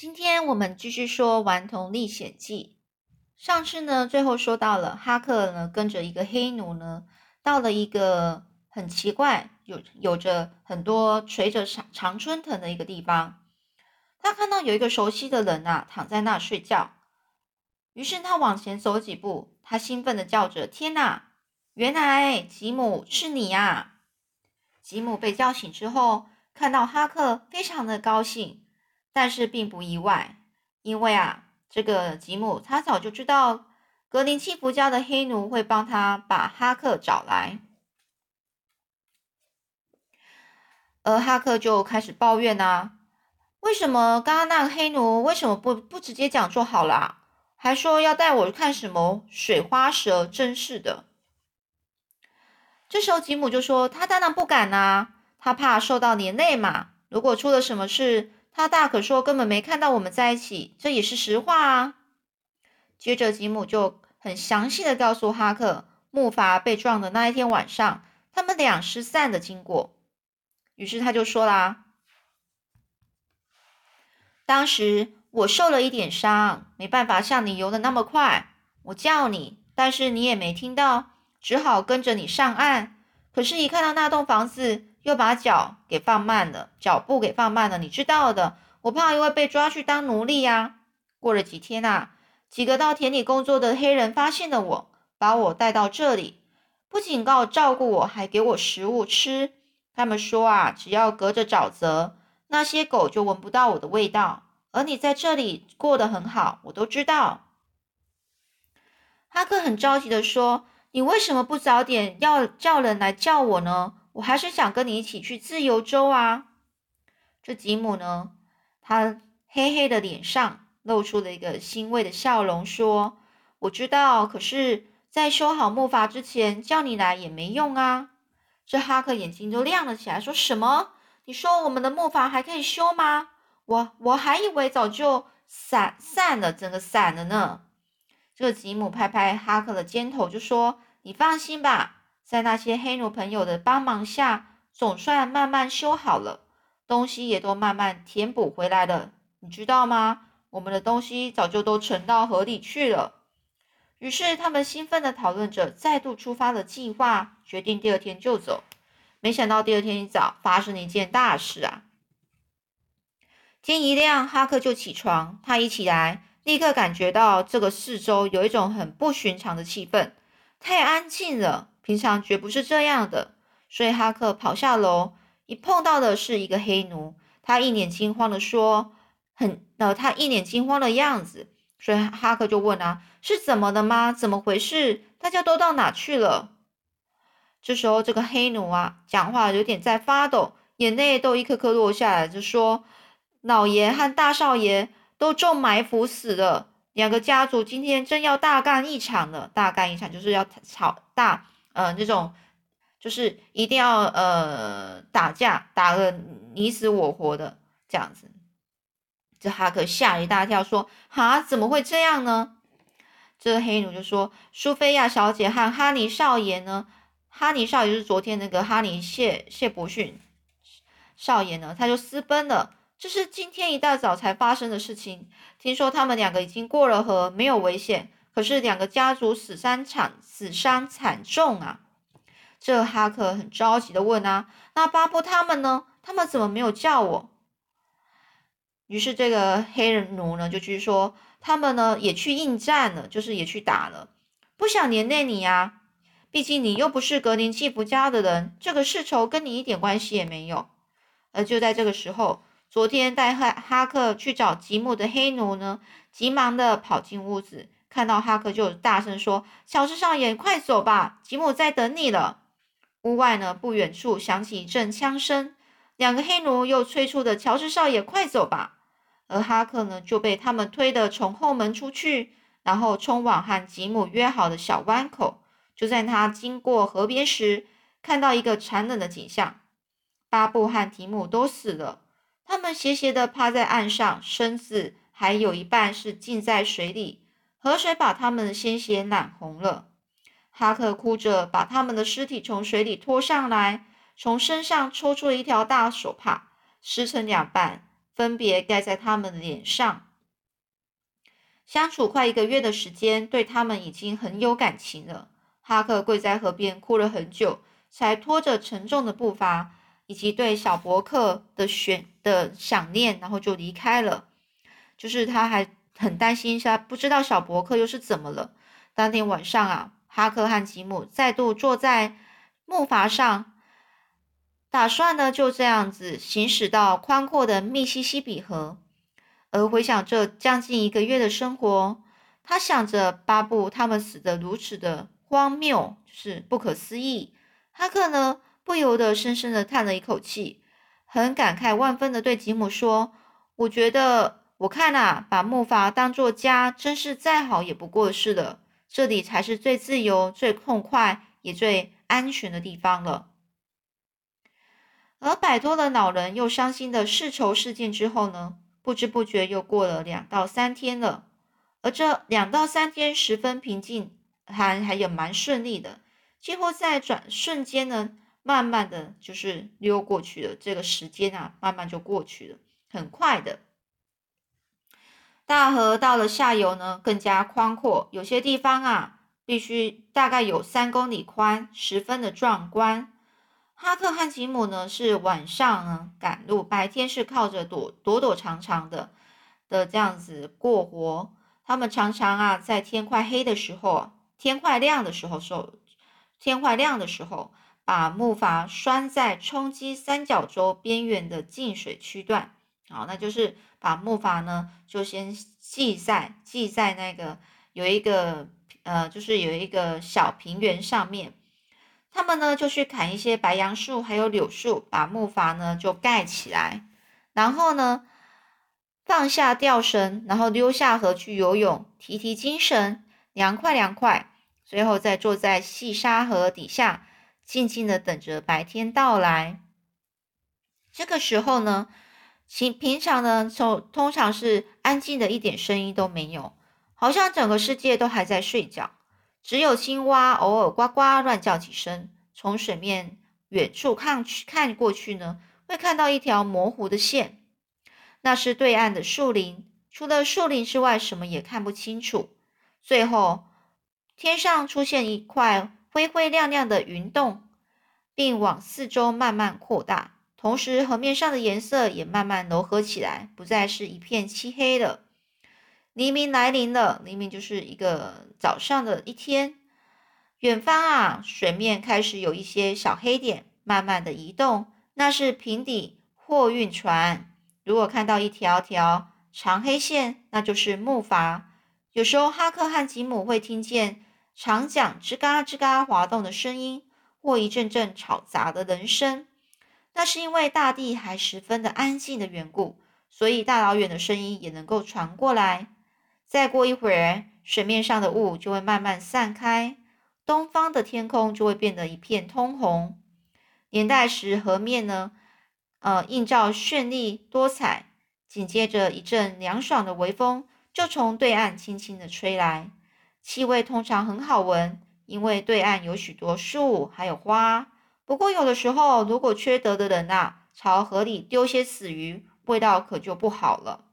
今天我们继续说《顽童历险记》。上次呢，最后说到了哈克呢，跟着一个黑奴呢，到了一个很奇怪、有有着很多垂着长常春藤的一个地方。他看到有一个熟悉的人啊，躺在那睡觉。于是他往前走几步，他兴奋的叫着：“天哪！原来吉姆是你呀！”吉姆被叫醒之后，看到哈克，非常的高兴。但是并不意外，因为啊，这个吉姆他早就知道格林契福家的黑奴会帮他把哈克找来，而哈克就开始抱怨啊，为什么刚刚那个黑奴为什么不不直接讲就好了，还说要带我看什么水花蛇，真是的。这时候吉姆就说：“他当然不敢啊，他怕受到连累嘛，如果出了什么事。”他大可说根本没看到我们在一起，这也是实话啊。接着吉姆就很详细的告诉哈克木筏被撞的那一天晚上，他们俩失散的经过。于是他就说啦：“当时我受了一点伤，没办法像你游的那么快，我叫你，但是你也没听到，只好跟着你上岸。可是，一看到那栋房子。”又把脚给放慢了，脚步给放慢了，你知道的。我怕因为被抓去当奴隶呀。过了几天啊，几个到田里工作的黑人发现了我，把我带到这里，不仅告照顾我，还给我食物吃。他们说啊，只要隔着沼泽，那些狗就闻不到我的味道。而你在这里过得很好，我都知道。哈克很着急的说：“你为什么不早点要叫人来叫我呢？”我还是想跟你一起去自由州啊！这吉姆呢，他黑黑的脸上露出了一个欣慰的笑容，说：“我知道，可是，在修好木筏之前，叫你来也没用啊！”这哈克眼睛都亮了起来，说什么？你说我们的木筏还可以修吗？我我还以为早就散散了，整个散了呢。这个吉姆拍拍哈克的肩头，就说：“你放心吧。”在那些黑奴朋友的帮忙下，总算慢慢修好了，东西也都慢慢填补回来了。你知道吗？我们的东西早就都沉到河里去了。于是他们兴奋地讨论着再度出发的计划，决定第二天就走。没想到第二天一早发生了一件大事啊！天一亮，哈克就起床。他一起来，立刻感觉到这个四周有一种很不寻常的气氛，太安静了。平常绝不是这样的，所以哈克跑下楼，一碰到的是一个黑奴，他一脸惊慌的说：“很……呃，他一脸惊慌的样子。”所以哈克就问啊：“是怎么的吗？怎么回事？大家都到哪去了？”这时候，这个黑奴啊，讲话有点在发抖，眼泪都一颗颗落下来，就说：“老爷和大少爷都中埋伏死了，两个家族今天正要大干一场了。大干一场就是要吵大。”呃，这种就是一定要呃打架，打个你死我活的这样子。这哈克吓一大跳，说：“哈，怎么会这样呢？”这黑奴就说：“苏菲亚小姐和哈尼少爷呢？哈尼少爷就是昨天那个哈尼谢谢伯逊少爷呢，他就私奔了。这是今天一大早才发生的事情。听说他们两个已经过了河，没有危险。”可是两个家族死伤惨死伤惨重啊！这哈克很着急的问啊：“那巴布他们呢？他们怎么没有叫我？”于是这个黑人奴呢就去说：“他们呢也去应战了，就是也去打了，不想连累你呀。毕竟你又不是格林契福家的人，这个世仇跟你一点关系也没有。”而就在这个时候，昨天带哈哈克去找吉姆的黑奴呢，急忙的跑进屋子。看到哈克就大声说：“乔治少爷，快走吧，吉姆在等你了。”屋外呢，不远处响起一阵枪声，两个黑奴又催促着：“乔治少爷，快走吧！”而哈克呢，就被他们推的从后门出去，然后冲往和吉姆约好的小湾口。就在他经过河边时，看到一个残忍的景象：巴布和提姆都死了，他们斜斜地趴在岸上，身子还有一半是浸在水里。河水把他们的鲜血染红了。哈克哭着把他们的尸体从水里拖上来，从身上抽出了一条大手帕，撕成两半，分别盖在他们的脸上。相处快一个月的时间，对他们已经很有感情了。哈克跪在河边哭了很久，才拖着沉重的步伐，以及对小伯克的选的想念，然后就离开了。就是他还很担心，他不知道小伯克又是怎么了。当天晚上啊，哈克和吉姆再度坐在木筏上，打算呢就这样子行驶到宽阔的密西西比河。而回想这将近一个月的生活，他想着巴布他们死得如此的荒谬，就是不可思议。哈克呢不由得深深的叹了一口气，很感慨万分的对吉姆说：“我觉得，我看啊，把木筏当作家，真是再好也不过是了。这里才是最自由、最痛快也最安全的地方了。”而摆脱了恼人又伤心的世仇事件之后呢？不知不觉又过了两到三天了，而这两到三天十分平静，还还有蛮顺利的，几乎在转瞬间呢，慢慢的就是溜过去了。这个时间啊，慢慢就过去了，很快的。大河到了下游呢，更加宽阔，有些地方啊，必须大概有三公里宽，十分的壮观。哈克和吉姆呢是晚上呢赶路，白天是靠着躲躲躲藏藏的的这样子过活。他们常常啊在天快黑的时候，天快亮的时候，说天快亮的时候，把木筏拴在冲击三角洲边缘的进水区段。好，那就是把木筏呢就先系在系在那个有一个呃，就是有一个小平原上面。他们呢就去砍一些白杨树，还有柳树，把木筏呢就盖起来，然后呢放下吊绳，然后溜下河去游泳，提提精神，凉快凉快。最后再坐在细沙河底下，静静的等着白天到来。这个时候呢，平平常呢，从通常是安静的，一点声音都没有，好像整个世界都还在睡觉。只有青蛙偶尔呱呱乱叫几声，从水面远处看去看过去呢，会看到一条模糊的线，那是对岸的树林。除了树林之外，什么也看不清楚。最后，天上出现一块灰灰亮亮的云洞，并往四周慢慢扩大，同时河面上的颜色也慢慢柔和起来，不再是一片漆黑了。黎明来临了，黎明就是一个早上的一天。远方啊，水面开始有一些小黑点，慢慢的移动，那是平底货运船。如果看到一条条长黑线，那就是木筏。有时候哈克和吉姆会听见长桨吱嘎吱嘎滑动的声音，或一阵阵吵杂的人声。那是因为大地还十分的安静的缘故，所以大老远的声音也能够传过来。再过一会儿，水面上的雾就会慢慢散开，东方的天空就会变得一片通红。年代时河面呢，呃，映照绚丽多彩。紧接着一阵凉爽的微风就从对岸轻轻的吹来，气味通常很好闻，因为对岸有许多树还有花。不过有的时候，如果缺德的人呐，朝河里丢些死鱼，味道可就不好了。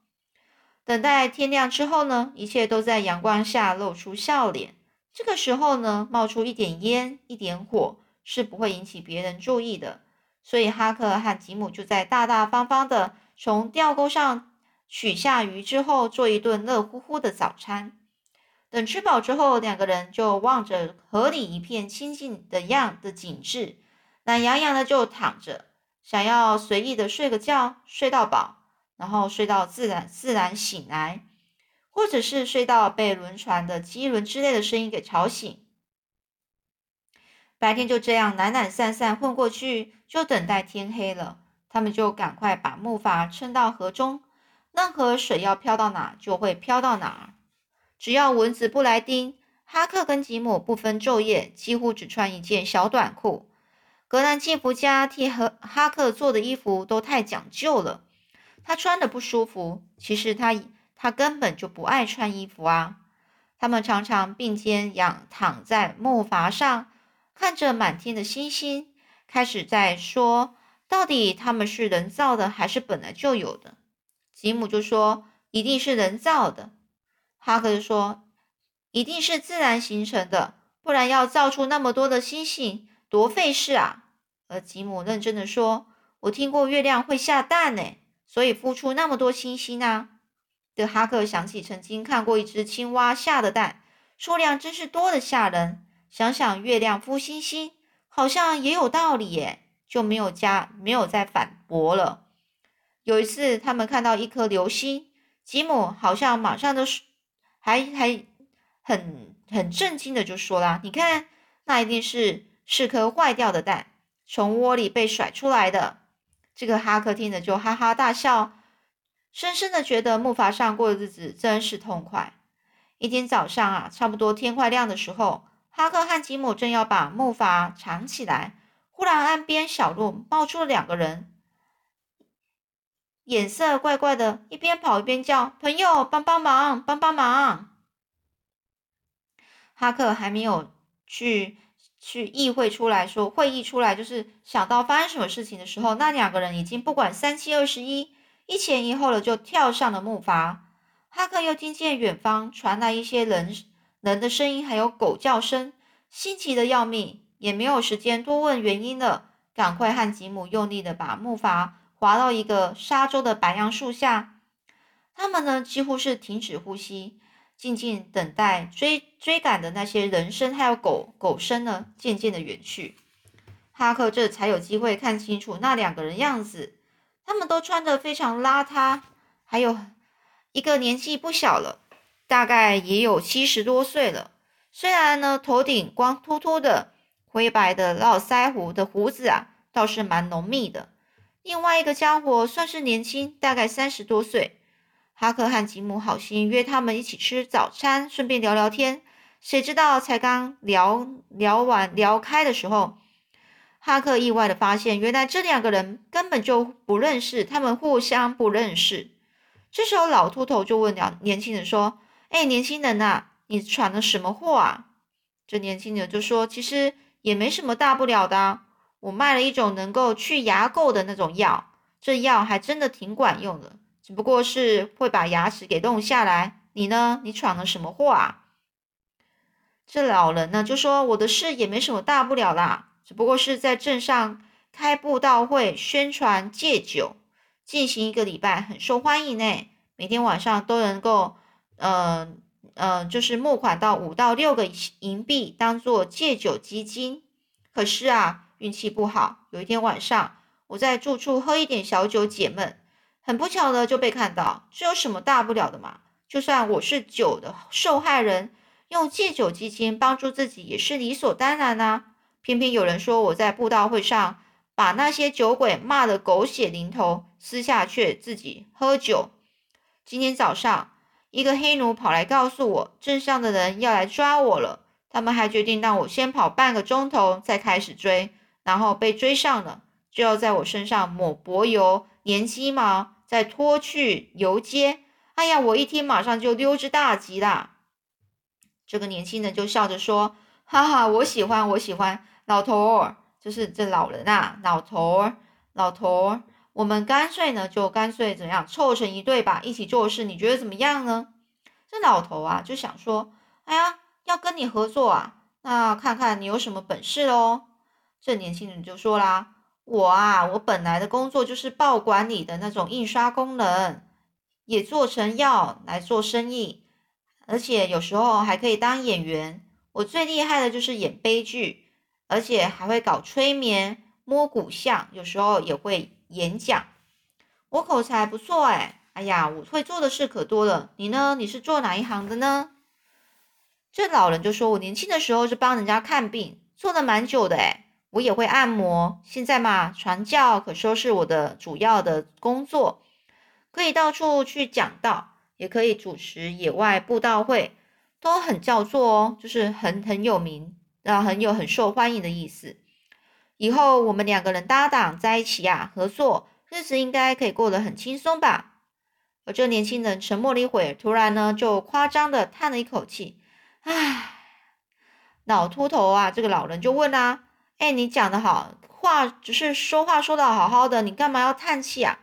等待天亮之后呢，一切都在阳光下露出笑脸。这个时候呢，冒出一点烟、一点火是不会引起别人注意的。所以哈克和吉姆就在大大方方的从钓钩上取下鱼之后，做一顿热乎乎的早餐。等吃饱之后，两个人就望着河里一片清静的样的景致，懒洋洋的就躺着，想要随意的睡个觉，睡到饱。然后睡到自然自然醒来，或者是睡到被轮船的机轮之类的声音给吵醒。白天就这样懒懒散散混过去，就等待天黑了。他们就赶快把木筏撑到河中，任何水要飘到哪就会飘到哪。只要蚊子不来叮，哈克跟吉姆不分昼夜，几乎只穿一件小短裤。格兰基福家替和哈克做的衣服都太讲究了。他穿的不舒服，其实他他根本就不爱穿衣服啊。他们常常并肩仰躺在木筏上，看着满天的星星，开始在说，到底他们是人造的还是本来就有的？吉姆就说：“一定是人造的。”哈克就说：“一定是自然形成的，不然要造出那么多的星星，多费事啊。”而吉姆认真的说：“我听过月亮会下蛋呢，所以孵出那么多星星啊。”德哈克想起曾经看过一只青蛙下的蛋，数量真是多的吓人。想想月亮孵星星，好像也有道理耶，就没有加，没有再反驳了。有一次，他们看到一颗流星，吉姆好像马上都还还很很震惊的就说啦：“你看，那一定是是颗坏掉的蛋。”从窝里被甩出来的，这个哈克听着就哈哈大笑，深深的觉得木筏上过的日子真是痛快。一天早上啊，差不多天快亮的时候，哈克和吉姆正要把木筏藏起来，忽然岸边小路冒出了两个人，眼色怪怪的，一边跑一边叫：“朋友，帮帮忙，帮帮忙！”哈克还没有去。去议会出来说，会议出来就是想到发生什么事情的时候，那两个人已经不管三七二十一，一前一后的就跳上了木筏。哈克又听见远方传来一些人人的声音，还有狗叫声，心急的要命，也没有时间多问原因了，赶快和吉姆用力的把木筏划到一个沙洲的白杨树下。他们呢，几乎是停止呼吸。静静等待追追赶的那些人声，还有狗狗声呢，渐渐的远去。哈克这才有机会看清楚那两个人样子，他们都穿得非常邋遢，还有一个年纪不小了，大概也有七十多岁了。虽然呢，头顶光秃秃的、灰白的络腮胡的胡子啊，倒是蛮浓密的。另外一个家伙算是年轻，大概三十多岁。哈克和吉姆好心约他们一起吃早餐，顺便聊聊天。谁知道才刚聊聊完聊开的时候，哈克意外的发现，原来这两个人根本就不认识，他们互相不认识。这时候，老秃头就问了年轻人说：“哎，年轻人呐，你闯了什么祸啊？”这年轻人就说：“其实也没什么大不了的，我卖了一种能够去牙垢的那种药，这药还真的挺管用的。”只不过是会把牙齿给弄下来。你呢？你闯了什么祸啊？这老人呢就说：“我的事也没什么大不了啦，只不过是在镇上开布道会，宣传戒酒，进行一个礼拜，很受欢迎呢。每天晚上都能够，嗯嗯，就是募款到五到六个银币，当做戒酒基金。可是啊，运气不好，有一天晚上，我在住处喝一点小酒解闷。”很不巧的就被看到，这有什么大不了的嘛？就算我是酒的受害人，用戒酒基金帮助自己也是理所当然呐。偏偏有人说我在布道会上把那些酒鬼骂得狗血淋头，私下却自己喝酒。今天早上，一个黑奴跑来告诉我，镇上的人要来抓我了。他们还决定让我先跑半个钟头再开始追，然后被追上了，就要在我身上抹柏油、粘鸡毛。再拖去游街，哎呀，我一听马上就溜之大吉啦。这个年轻人就笑着说：“哈哈，我喜欢，我喜欢，老头儿，就是这老人啊，老头儿，老头儿，我们干脆呢，就干脆怎样凑成一对吧，一起做事，你觉得怎么样呢？”这老头啊，就想说：“哎呀，要跟你合作啊，那看看你有什么本事喽。”这年轻人就说啦。我啊，我本来的工作就是报馆里的那种印刷功能，也做成药来做生意，而且有时候还可以当演员。我最厉害的就是演悲剧，而且还会搞催眠、摸骨相，有时候也会演讲。我口才不错哎，哎呀，我会做的事可多了。你呢？你是做哪一行的呢？这老人就说：“我年轻的时候是帮人家看病，做了蛮久的哎。”我也会按摩，现在嘛，传教可说是我的主要的工作，可以到处去讲道，也可以主持野外布道会，都很叫做哦，就是很很有名，啊，很有很受欢迎的意思。以后我们两个人搭档在一起呀，合作，日子应该可以过得很轻松吧？而这年轻人沉默了一会儿，突然呢，就夸张的叹了一口气，唉，老秃头啊，这个老人就问啊。哎，你讲的好话，只是说话说的好好的，你干嘛要叹气啊？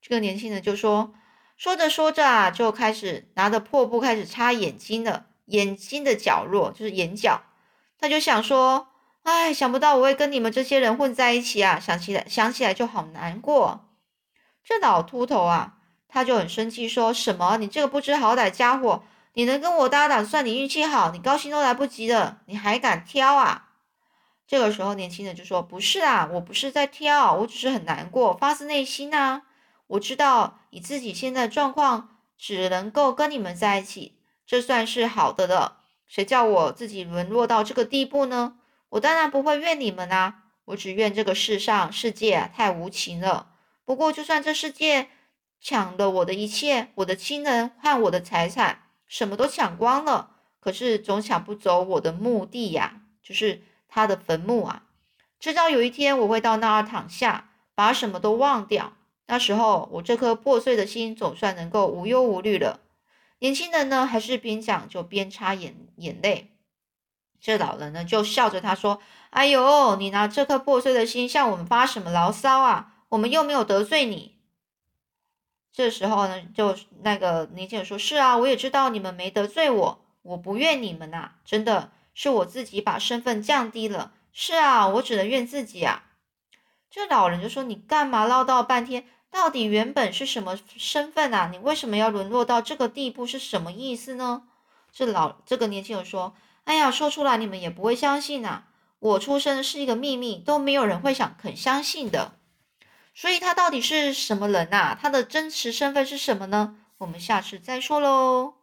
这个年轻人就说，说着说着啊，就开始拿着破布开始擦眼睛了，眼睛的角落就是眼角。他就想说，哎，想不到我会跟你们这些人混在一起啊！想起来想起来就好难过。这老秃头啊，他就很生气，说什么：“你这个不知好歹家伙，你能跟我搭档，算你运气好，你高兴都来不及了，你还敢挑啊？”这个时候，年轻人就说：“不是啊，我不是在挑，我只是很难过，发自内心啊。”我知道以自己现在状况，只能够跟你们在一起，这算是好的了。谁叫我自己沦落到这个地步呢？我当然不会怨你们啊，我只怨这个世上世界太无情了。不过，就算这世界抢了我的一切，我的亲人和我的财产，什么都抢光了，可是总抢不走我的墓地呀，就是他的坟墓啊。直到有一天，我会到那儿躺下，把什么都忘掉。那时候，我这颗破碎的心总算能够无忧无虑了。年轻人呢，还是边讲就边擦眼眼泪。这老人呢，就笑着他说：“哎呦，你拿这颗破碎的心向我们发什么牢骚啊？我们又没有得罪你。”这时候呢，就那个年轻人说：“是啊，我也知道你们没得罪我，我不怨你们呐，真的是我自己把身份降低了。是啊，我只能怨自己啊。”这老人就说：“你干嘛唠叨半天？”到底原本是什么身份啊？你为什么要沦落到这个地步？是什么意思呢？这老这个年轻人说：“哎呀，说出来你们也不会相信啊！我出生是一个秘密，都没有人会想肯相信的。所以他到底是什么人呐？他的真实身份是什么呢？我们下次再说喽。”